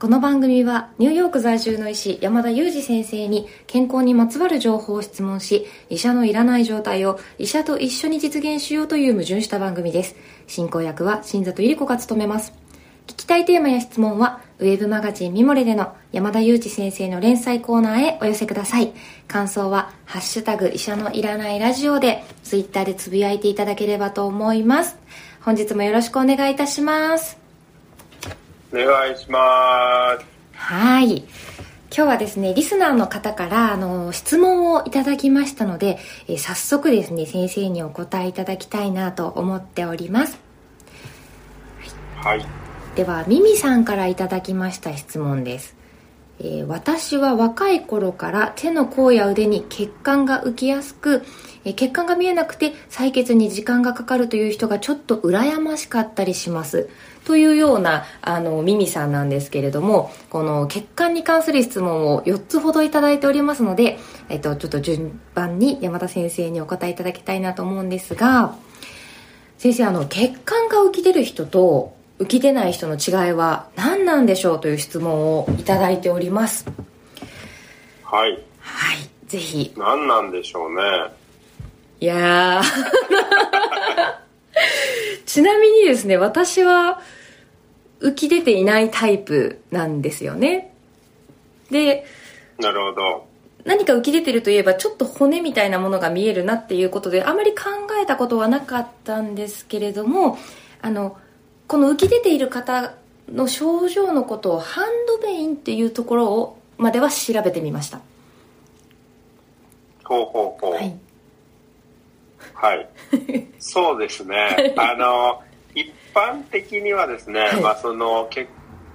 この番組はニューヨーク在住の医師山田裕二先生に健康にまつわる情報を質問し医者のいらない状態を医者と一緒に実現しようという矛盾した番組です。進行役は新里百合子が務めます。聞きたいテーマや質問はウェブマガジンミモレでの山田裕二先生の連載コーナーへお寄せください。感想は「ハッシュタグ医者のいらないラジオ」でツイッターでつぶやいていただければと思います。本日もよろしくお願いいたします。お願いします。はい。今日はですねリスナーの方からあの質問をいただきましたので、えー早速ですね先生にお答えいただきたいなと思っております。はい。ではミミさんからいただきました質問です、えー私は若い頃から手の甲や腕に血管が浮きやすく、えー血管が見えなくて採血に時間がかかるという人がちょっと羨ましかったりしますというようなあのミミさんなんですけれどもこの血管に関する質問を4つほどいただいておりますので、えっと、ちょっと順番に山田先生にお答えいただきたいなと思うんですが先生あの血管が浮き出る人と浮き出ない人の違いは何なんでしょうという質問をいただいております。はい。はい。ぜひ。何なんでしょうね。いやーちなみにですね私は浮き出ていないタイプなんですよね。でなるほど。何か浮き出てるといえばちょっと骨みたいなものが見えるなっていうことであまり考えたことはなかったんですけれどもあのこの浮き出ている方の症状のことをハンドベインっていうところをまでは調べてみました。ほうほうほう。はいはい、そうですね。あの一般的にはですね、はい。まあその血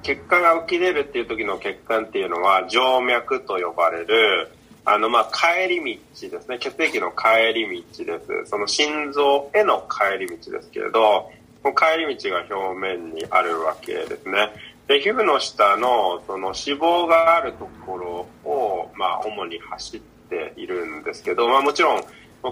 血管が浮き出るっていう時の血管っていうのは静脈と呼ばれるあのまあ帰り道ですね。血液の帰り道です。その心臓への帰り道ですけれどこの帰り道が表面にあるわけですね。で皮膚の下のその脂肪があるところをまあ主に走っているんですけど、まあ、もちろん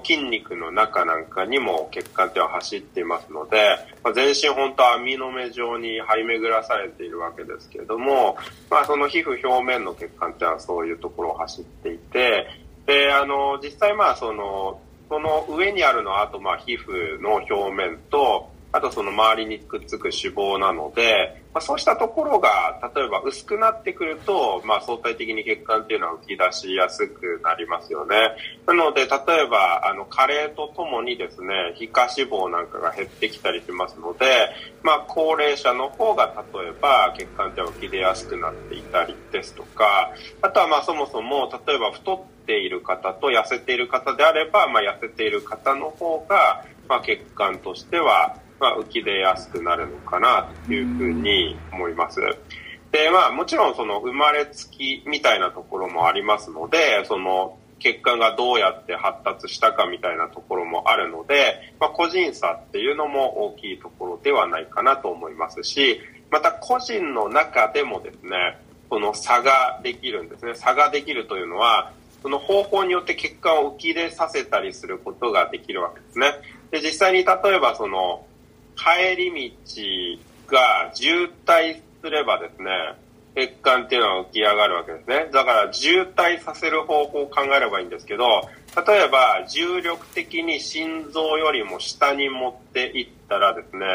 筋肉の中なんかにも血管っていうのは走っていますので、まあ、全身本当は網の目状に張り巡らされているわけですけれども、まあ、その皮膚表面の血管っていうのはそういうところを走っていてであの実際まあそのその上にあるのはあとまあ皮膚の表面とあとその周りにくっつく脂肪なので、まあ、そうしたところが例えば薄くなってくると、まあ、相対的に血管っていうのは浮き出しやすくなりますよね。なので例えばあの加齢とともにですね皮下脂肪なんかが減ってきたりしますので、まあ、高齢者の方が例えば血管っては浮き出やすくなっていたりですとかあとはまあそもそも例えば太っている方と痩せている方であれば、まあ、痩せている方の方が、まあ、血管としてはまあ、浮き出やすくなるのかなというふうに思います。で、まあ、もちろんその生まれつきみたいなところもありますので、その血管がどうやって発達したかみたいなところもあるので、まあ、個人差っていうのも大きいところではないかなと思いますし、また個人の中でもですね、その差ができるんですね。差ができるというのは、その方法によって血管を浮き出させたりすることができるわけですね。で、実際に例えばその、帰り道が渋滞すればですね、血管っていうのは浮き上がるわけですね。だから渋滞させる方法を考えればいいんですけど、例えば重力的に心臓よりも下に持っていったらですね、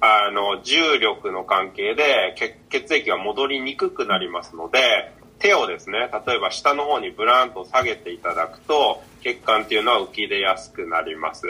あの、重力の関係で血液が戻りにくくなりますので、手をですね、例えば下の方にブランと下げていただくと、血管っていうのは浮き出やすくなります。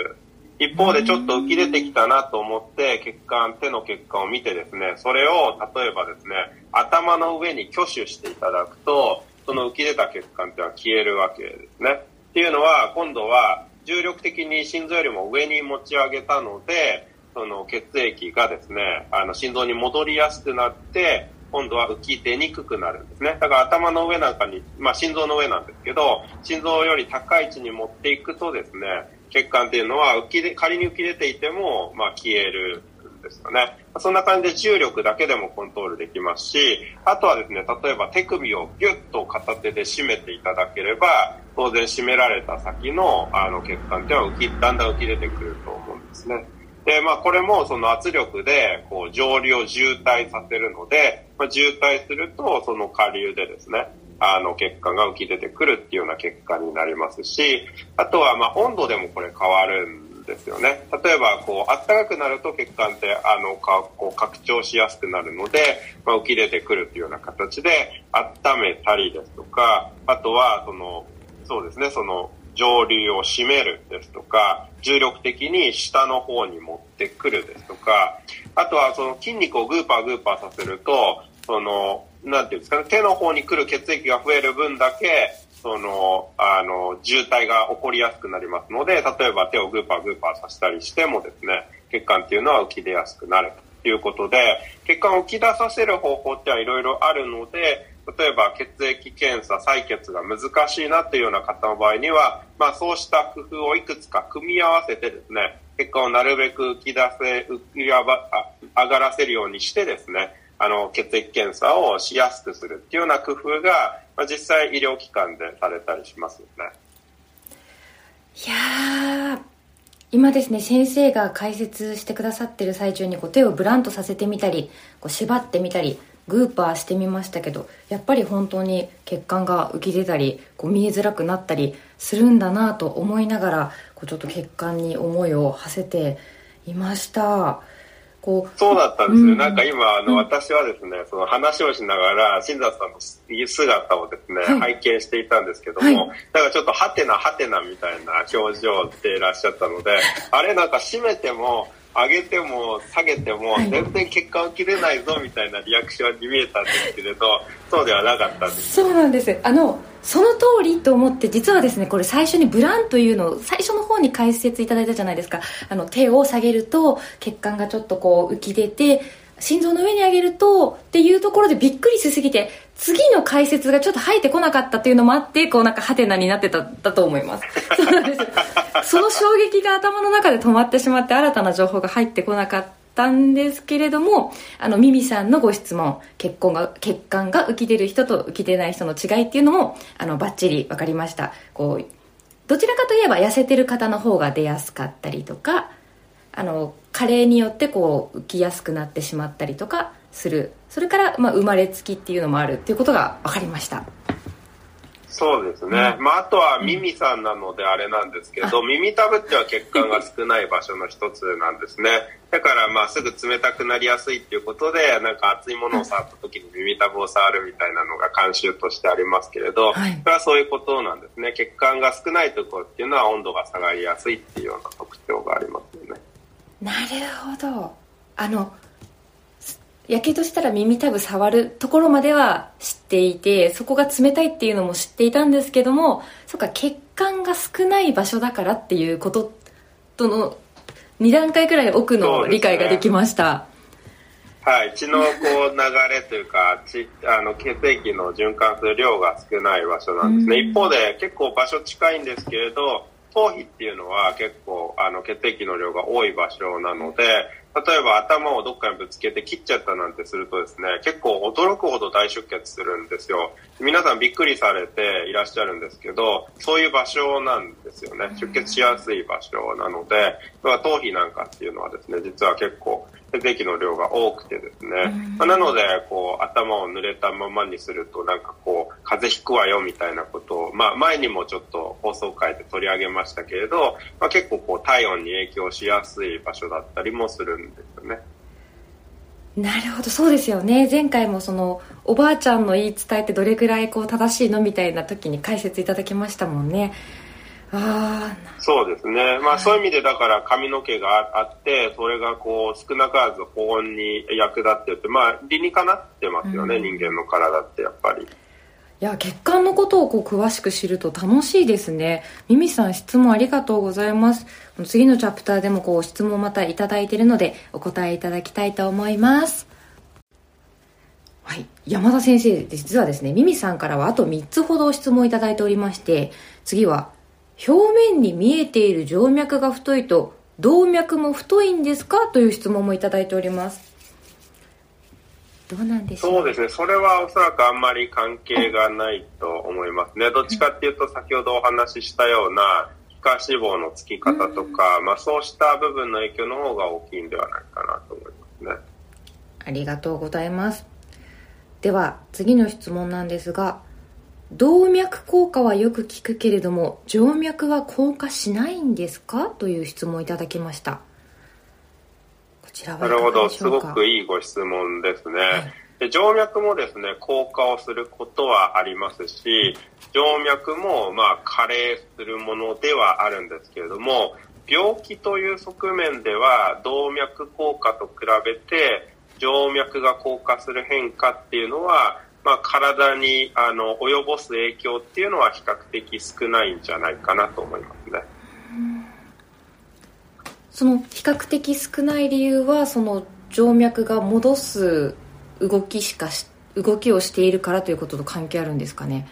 一方でちょっと浮き出てきたなと思って血管手の血管を見てですねそれを例えばですね頭の上に挙手していただくとその浮き出た血管っていうのは消えるわけですね。っていうのは今度は重力的に心臓よりも上に持ち上げたのでその血液がですねあの心臓に戻りやすくなって今度は浮き出にくくなるんですね。だから頭の上なんかに、まあ、心臓の上なんですけど心臓より高い位置に持っていくとですね血管っていうのは浮きで仮に浮き出ていても、まあ、消えるんですよね。そんな感じで重力だけでもコントロールできますし、あとはですね、例えば手首をギュッと片手で締めていただければ、当然締められた先のあの血管っていうのは浮き、だんだん浮き出てくると思うんですね。で、まあこれもその圧力でこう上流を渋滞させるので、まあ、渋滞するとその下流でですねあの血管が浮き出てくるっていうような結果になりますしあとはまあ温度でもこれ変わるんですよね。例えばこう暖かくなると血管ってあのかこう拡張しやすくなるので、まあ、浮き出てくるっていうような形で温めたりですとかあとはそのそうですねその上流を締めるですとか重力的に下の方に持ってくるですとかあとはその筋肉をグーパーグーパーさせるとそのなんていうんですかね手の方に来る血液が増える分だけそのあの渋滞が起こりやすくなりますので例えば手をグーパーグーパーさせたりしてもですね血管っていうのは浮き出やすくなるということで血管を浮き出させる方法ってはいろいろあるので例えば血液検査、採血が難しいなというような方の場合には、まあそうした工夫をいくつか組み合わせてですね、結果をなるべく浮き出せ、浮き上がらせるようにしてですね、あの、血液検査をしやすくするっていうような工夫が、まあ、実際医療機関でされたりしますよね。いやー、今ですね、先生が解説してくださってる最中にこう手をブランとさせてみたり、こう縛ってみたり、グーパーしてみましたけどやっぱり本当に血管が浮き出たりこう見えづらくなったりするんだなと思いながらこうちょっと血管に思いを馳せていましたこう。そうだったんですね、うん、なんか今あの、私はですねその話をしながら新里さんの姿をですね、はい、拝見していたんですけども、はい、なんかちょっとハテナハテナみたいな表情でいらっしゃったので あれなんか閉めても上げても下げても全然血管を切れないぞみたいなリアクションに見えたんですけれどそうではなかったんですそうなんです。あのその通りと思って実はですねこれ最初にブランというのを最初の方に解説いただいたじゃないですか。あの手を下げると血管がちょっとこう浮き出て心臓の上に上げるとっていうところでびっくりしすぎて次の解説がちょっと入ってこなかったっていうのもあってこうなんかハテナになってただと思います。そうなんですその衝撃が頭の中で止まってしまって新たな情報が入ってこなかったんですけれどもあのミミさんのご質問血管が血管が浮き出る人と浮き出ない人の違いっていうのもあのバッチリ分かりました。こうどちらかといえば痩せてる方の方が出やすかったりとかあの加齢によってこう浮きやすくなってしまったりとかする。それから、まあ、生まれつきっていうのもあるっていうことが分かりました。そうですね、うん、まあ、あとは耳さんなのであれなんですけど、耳たぶっては血管が少ない場所の一つなんですね。だからまあすぐ冷たくなりやすいっていうことでなんか熱いものを触った時に耳たぶを触るみたいなのが慣習としてありますけれど、はい、それはそういうことなんですね。血管が少ないところっていうのは温度が下がりやすいっていうような特徴がありますよね。なるほど。あのやけどしたら耳たぶ触るところまでは知っていてそこが冷たいっていうのも知っていたんですけどもそっか血管が少ない場所だからっていうこととの2段階くらい奥の理解ができました、はい、血のこう流れというか血あの血液の循環する量が少ない場所なんですね、一方で結構場所近いんですけれど頭皮っていうのは結構あの血液の量が多い場所なので例えば頭をどっかにぶつけて切っちゃったなんてするとですね結構驚くほど大出血するんですよ。皆さんびっくりされていらっしゃるんですけどそういう場所なんですよね。出血しやすい場所なので頭皮なんかっていうのはですね実は結構血液の量が多くてですね、まあ、なのでこう頭を濡れたままにするとなんかこう風邪ひくわよみたいなことを、まあ、前にもちょっと放送回で取り上げましたけれど、まあ、結構こう体温に影響しやすい場所だったりもするんですよね。なるほどそうですよね。前回もそのおばあちゃんの言い伝えってどれくらいこう正しいのみたいな時に解説いただきましたもんね。あそうですね、まあ、そういう意味でだから髪の毛があってそれがこう少なからず保温に役立ってて、まあ、理にかなってますよね、うん、人間の体ってやっぱり。いや血管のことをこう詳しく知ると楽しいですね。ミミさん質問ありがとうございます。次のチャプターでもこう質問またいただいているのでお答えいただきたいと思います。はい。山田先生実はですねミミさんからはあと3つほど質問いただいておりまして次は表面に見えている静脈が太いと動脈も太いんですか？という質問もいただいております。どうなんでしょう？そうですね。それはおそらくあんまり関係がないと思いますね。どっちかっていうと先ほどお話ししたような皮下脂肪のつき方とか、まあ、そうした部分の影響の方が大きいんではないかなと思いますね。ありがとうございます。では次の質問なんですが動脈硬化はよく聞くけれども静脈は硬化しないんですか？という質問をいただきました。こなるほど。すごくいいご質問ですね、はい。で静脈もですね硬化をすることはありますし静脈もまあ加齢するものではあるんですけれども病気という側面では動脈硬化と比べて静脈が硬化する変化っていうのは、まあ、体にあの及ぼす影響っていうのは比較的少ないんじゃないかなと思いますね。その比較的少ない理由はその静脈が戻す動きしか動きをしているからということと関係あるんですかね？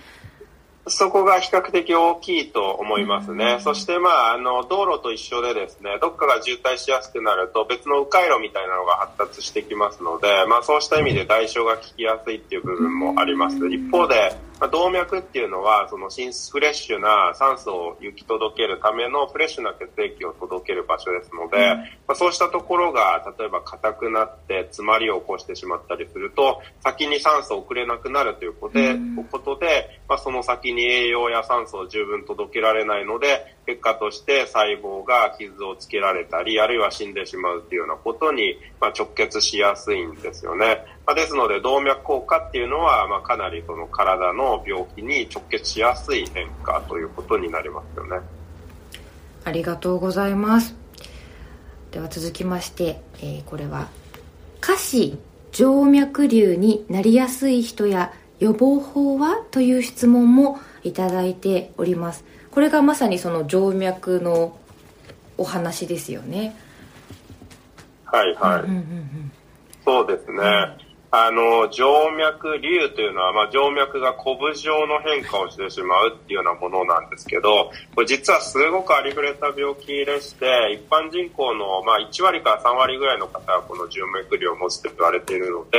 そこが比較的大きいと思いますね。そして、まあ、あの、道路と一緒でですね、どっかが渋滞しやすくなると別の迂回路みたいなのが発達してきますので、まあ、そうした意味で代償が効きやすいっていう部分もあります。一方で、まあ、動脈っていうのはそのフレッシュな酸素を行き届けるためのフレッシュな血液を届ける場所ですので、うん、まあ、そうしたところが例えば硬くなって詰まりを起こしてしまったりすると先に酸素を送れなくなるということでうん、ことでまあ、その先に栄養や酸素を十分届けられないので結果として細胞が傷をつけられたりあるいは死んでしまうというようなことに、まあ、直結しやすいんですよね。まあ、ですので動脈硬化っていうのは、まあ、かなりその体の病気に直結しやすい変化ということになりますよね。ありがとうございます。では続きまして、えー、これは下肢静脈瘤になりやすい人や予防法はという質問もいただいております。これがまさにその静脈のお話ですよね。はいはい、うんうんうん、そうですね、うんあの、静脈瘤というのは、まあ、静脈がコブ状の変化をしてしまうっていうようなものなんですけど、これ実はすごくありふれた病気でして、一般人口の、まあ、1割から3割ぐらいの方はこの静脈瘤を持つと言われているので、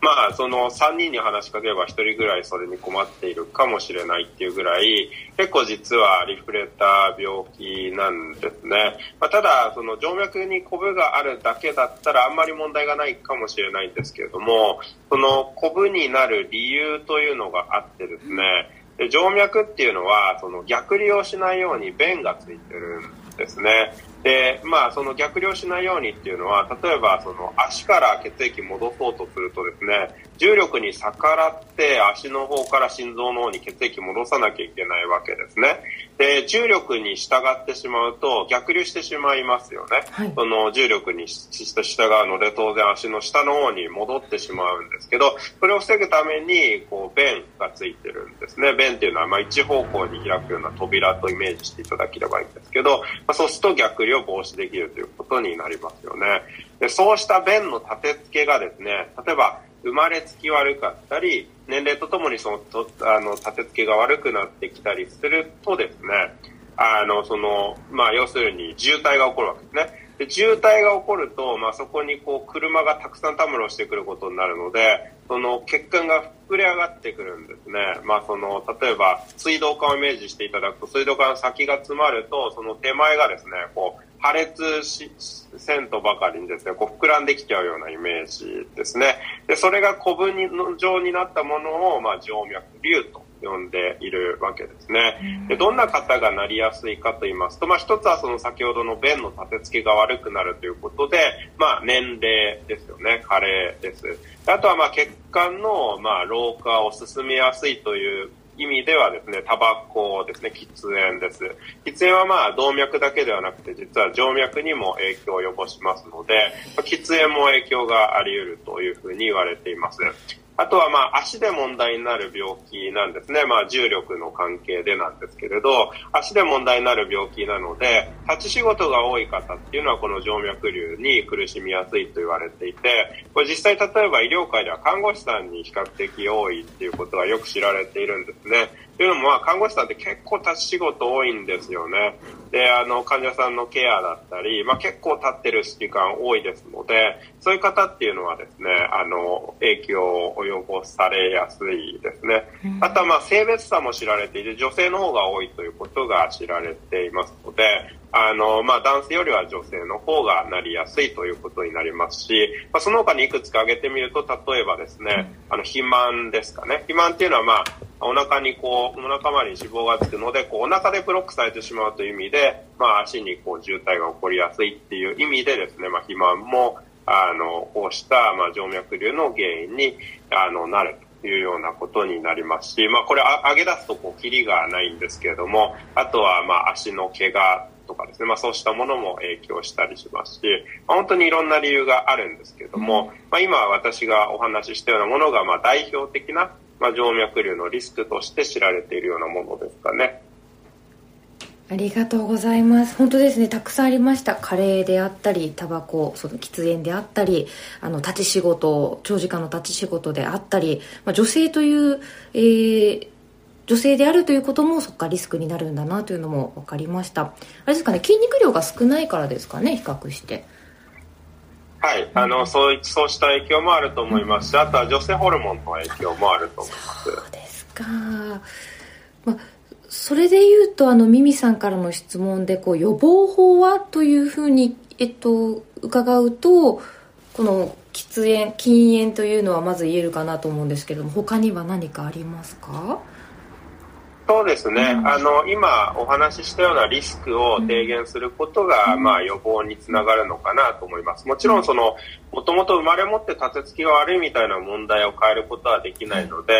まあ、その3人に話しかければ1人ぐらいそれに困っているかもしれないっていうぐらい、結構実はありふれた病気なんですね。まあ、ただ、その静脈にコブがあるだけだったらあんまり問題がないかもしれないんですけれども、そのコブになる理由というのがあってですね、で静脈っていうのはその逆流をしないように弁がついてるんですね。で、まあ、その逆流しないようにっていうのは、例えば、その足から血液戻そうとするとですね、重力に逆らって足の方から心臓の方に血液戻さなきゃいけないわけですね。で、重力に従ってしまうと逆流してしまいますよね。はい、その重力に従うので当然足の下の方に戻ってしまうんですけど、それを防ぐために、こう、弁がついてるんですね。弁っていうのは、まあ、一方向に開くような扉とイメージしていただければいいんですけど、まあ、そうすると逆流を防止できるということになりますよね。でそうした便の立て付けがですね、例えば生まれつき悪かったり、年齢とともにそのとあの立て付けが悪くなってきたりするとですね、あの、その、まあ、要するに渋滞が起こるわけですね。で渋滞が起こると、まあ、そこにこう車がたくさんたむろしてくることになるのでその血管が膨れ上がってくるんですね、まあ、その例えば水道管をイメージしていただくと水道管の先が詰まるとその手前がですねこう破裂しせんとばかりにですねこう膨らんできちゃうようなイメージですね。でそれが古文状になったものを、まあ、静脈瘤と呼んでいるわけですね。でどんな方がなりやすいかと言いますと、まあ、一つはその先ほどの便の立て付けが悪くなるということで、まあ、年齢ですよね、加齢です。あとはまあ血管のまあ老化を進めやすいという意味ではですね、タバコですね、喫煙です。喫煙はまあ動脈だけではなくて、実は静脈にも影響を及ぼしますので、喫煙も影響があり得るというふうに言われています。あとはまあ足で問題になる病気なんですね。まあ重力の関係でなんですけれど、足で問題になる病気なので、立ち仕事が多い方っていうのはこの静脈瘤に苦しみやすいと言われていて、これ実際例えば医療界では看護師さんに比較的多いっていうことがよく知られているんですね。というのも、まあ、看護師さんって結構立ち仕事多いんですよね。で、あの、患者さんのケアだったり、まあ、結構立ってる時間多いですので、そういう方っていうのはですね、あの、影響を及ぼされやすいですね。あとは、まあ、性別差も知られていて、女性の方が多いということが知られていますので、あの、まあ、男性よりは女性の方がなりやすいということになりますし、まあ、その他にいくつか挙げてみると、例えばですね、あの、肥満ですかね。肥満っていうのは、まあ、お腹にこう、お腹周りに脂肪がつくので、こう、お腹でブロックされてしまうという意味で、まあ、足にこう、渋滞が起こりやすいっていう意味でですね、まあ、肥満も、あの、こうした、まあ、静脈瘤の原因に、あの、なるというようなことになりますし、まあ、これ、上げ出すと、こう、キリがないんですけれども、あとは、まあ、足の怪我とかですね、まあ、そうしたものも影響したりしますし、まあ、本当にいろんな理由があるんですけれども、まあ、今私がお話ししたようなものが、まあ、代表的な、まあ、静脈瘤のリスクとして知られているようなものですかね。ありがとうございます。本当ですね、たくさんありました。カレーであったり、タバコ、その喫煙であったり、あの、立ち仕事、長時間の立ち仕事であったり、まあ、女性という、えー、女性であるということもそっかリスクになるんだなというのも分かりました。あれですかね筋肉量が少ないからですかね比較して。はい、あの、そう、そうした影響もあると思いますし、あとは女性ホルモンの影響もあると思います。そうですか。まあ、それで言うと、あの、ミミさんからの質問で、こう、予防法はというふうに、えっと、伺うと、この喫煙、禁煙というのはまず言えるかなと思うんですけども、他には何かありますか？そうですね、あの今お話ししたようなリスクを低減することが、まあ、予防につながるのかなと思います。もちろんその、もともと生まれ持って立て付きが悪いみたいな問題を変えることはできないので、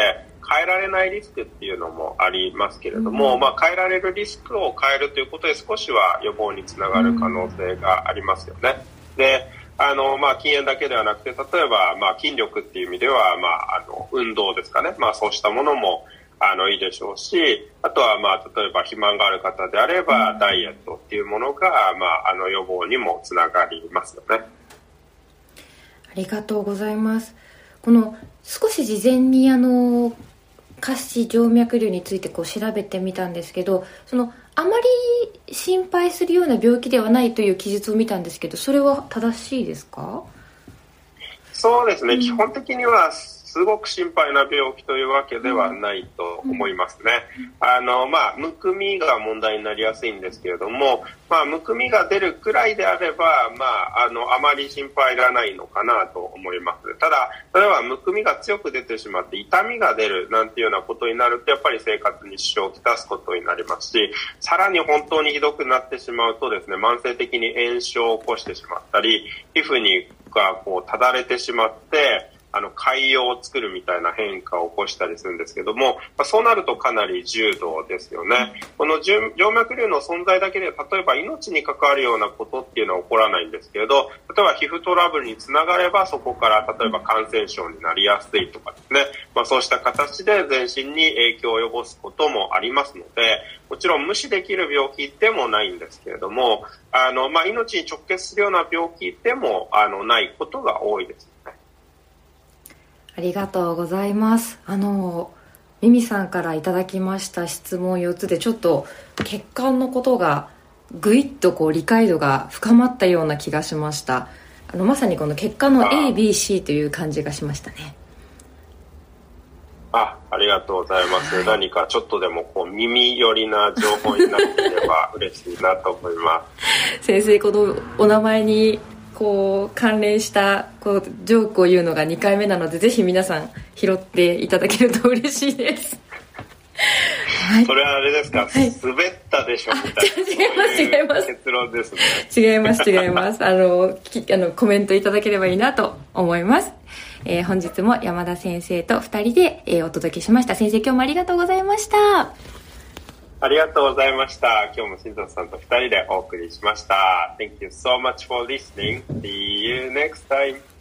変えられないリスクっていうのもありますけれども、まあ、変えられるリスクを変えるということで少しは予防につながる可能性がありますよね。であの、まあ、禁煙だけではなくて、例えば、まあ、筋力っていう意味では、まあ、あの、運動ですかね。まあ、そうしたものも、あのいいでしょうしあとは、まあ、例えば肥満がある方であれば、ダイエットっていうものが、まあ、あの予防にもつながりますよね。ありがとうございます。この少し事前にあの下肢静脈瘤についてこう調べてみたんですけどそのあまり心配するような病気ではないという記述を見たんですけどそれは正しいですか？そうですね、うん、基本的にはすごく心配な病気というわけではないと思いますね。あの、まあ、むくみが問題になりやすいんですけれども、まあ、むくみが出るくらいであれば、まあ、あの、あまり心配いらないのかなと思います。ただ、例えば、むくみが強く出てしまって痛みが出るなんていうようなことになると、やっぱり生活に支障をきたすことになりますし、さらに本当にひどくなってしまうとですね、慢性的に炎症を起こしてしまったり、皮膚にがこう、ただれてしまって、あの海洋を作るみたいな変化を起こしたりするんですけども、まあ、そうなるとかなり重度ですよね。この静脈瘤の存在だけで例えば命に関わるようなことっていうのは起こらないんですけれど例えば皮膚トラブルにつながればそこから例えば感染症になりやすいとかですね、まあ、そうした形で全身に影響を及ぼすこともありますのでもちろん無視できる病気でもないんですけれどもあの、まあ、命に直結するような病気でもあのないことが多いです。ありがとうございます。あのミミさんからいただきました質問4つでちょっと血管のことがぐいっとこう理解度が深まったような気がしました。あのまさにこの血管の ABC という感じがしましたね。あありがとうございます、はい、何かちょっとでもこう耳寄りな情報になっていれば嬉しいなと思います。先生このお名前にこう関連したこうジョークを言うのが2回目なのでぜひ皆さん拾っていただけると嬉しいです。はい、それはあれですか、はい、滑ったでしょみたいな。違います違います。結論ですね。違います違います。あのきあのコメントいただければいいなと思います、えー、本日も山田先生と2人で、えー、お届けしました。先生今日もありがとうございましたありがとうございました。今日も新藤さんと二人でお送りしました。Thank you so much for listening. See you next time.